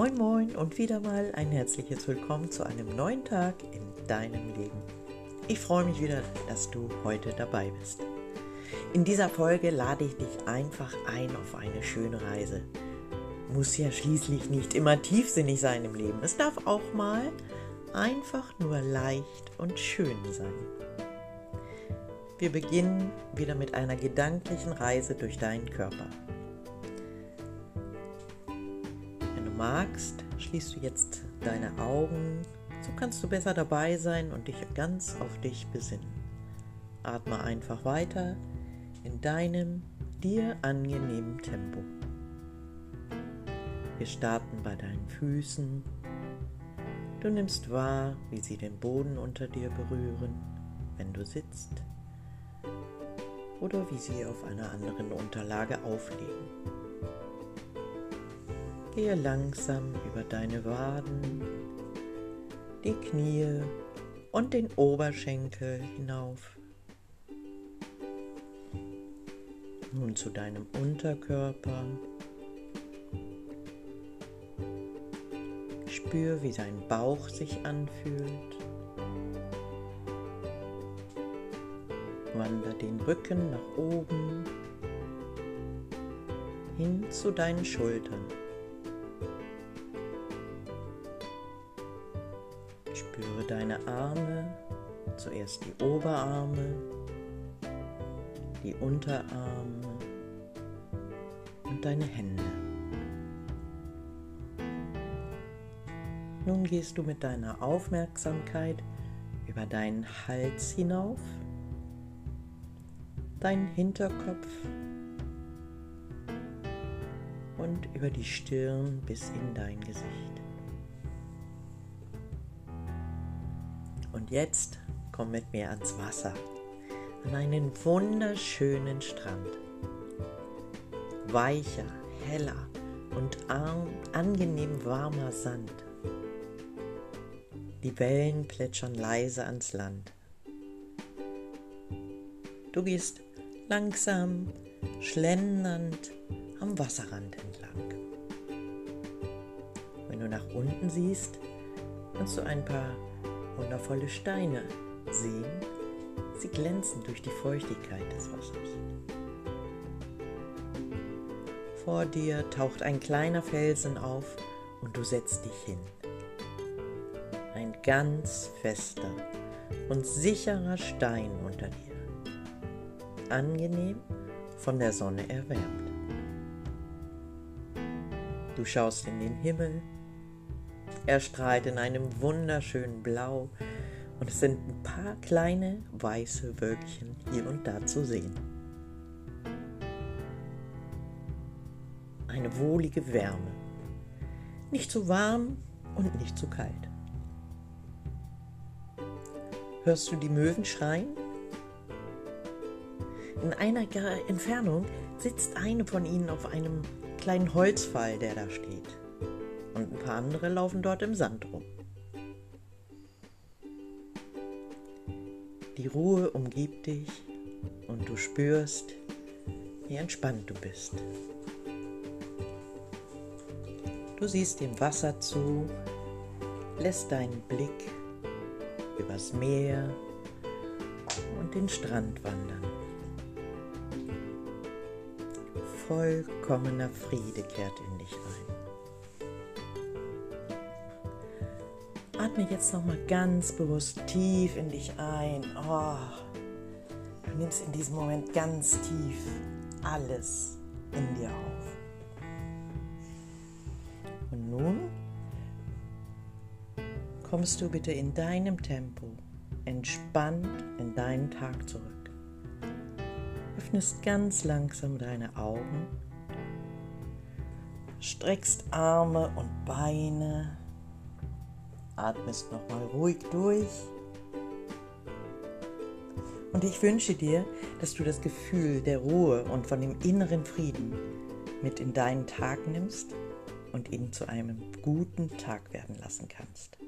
Moin Moin und wieder mal ein herzliches Willkommen zu einem neuen Tag in deinem Leben. Ich freue mich wieder, dass du heute dabei bist. In dieser Folge lade ich dich einfach ein auf eine schöne Reise. Muss ja schließlich nicht immer tiefsinnig sein im Leben. Es darf auch mal einfach nur leicht und schön sein. Wir beginnen wieder mit einer gedanklichen Reise durch deinen Körper. Magst, schließt du jetzt deine Augen, so kannst du besser dabei sein und dich ganz auf dich besinnen. Atme einfach weiter in deinem dir angenehmen Tempo. Wir starten bei deinen Füßen. Du nimmst wahr, wie sie den Boden unter dir berühren, wenn du sitzt, oder wie sie auf einer anderen Unterlage aufliegen. Gehe langsam über deine Waden, die Knie und den Oberschenkel hinauf. Nun zu deinem Unterkörper. Spür, wie dein Bauch sich anfühlt. Wander den Rücken nach oben hin zu deinen Schultern. Spüre deine Arme, zuerst die Oberarme, die Unterarme und deine Hände. Nun gehst du mit deiner Aufmerksamkeit über deinen Hals hinauf, deinen Hinterkopf und über die Stirn bis in dein Gesicht. Jetzt komm mit mir ans Wasser, an einen wunderschönen Strand. Weicher, heller und angenehm warmer Sand. Die Wellen plätschern leise ans Land. Du gehst langsam, schlendernd am Wasserrand entlang. Wenn du nach unten siehst, kannst du ein paar wundervolle Steine sehen. Sie glänzen durch die Feuchtigkeit des Wassers. Vor dir taucht ein kleiner Felsen auf und du setzt dich hin. Ein ganz fester und sicherer Stein unter dir. Angenehm von der Sonne erwärmt. Du schaust in den Himmel er strahlt in einem wunderschönen Blau und es sind ein paar kleine weiße Wölkchen hier und da zu sehen. Eine wohlige Wärme. Nicht zu warm und nicht zu kalt. Hörst du die Möwen schreien? In einiger Entfernung sitzt eine von ihnen auf einem kleinen Holzpfahl, der da steht und ein paar andere laufen dort im Sand rum. Die Ruhe umgibt dich und du spürst, wie entspannt du bist. Du siehst dem Wasser zu, lässt deinen Blick übers Meer und den Strand wandern. Vollkommener Friede kehrt in dich ein. Atme jetzt noch mal ganz bewusst tief in dich ein. Oh, du nimmst in diesem Moment ganz tief alles in dir auf. Und nun kommst du bitte in deinem Tempo entspannt in deinen Tag zurück. Öffnest ganz langsam deine Augen, streckst Arme und Beine atmest nochmal ruhig durch. Und ich wünsche dir, dass du das Gefühl der Ruhe und von dem inneren Frieden mit in deinen Tag nimmst und ihn zu einem guten Tag werden lassen kannst.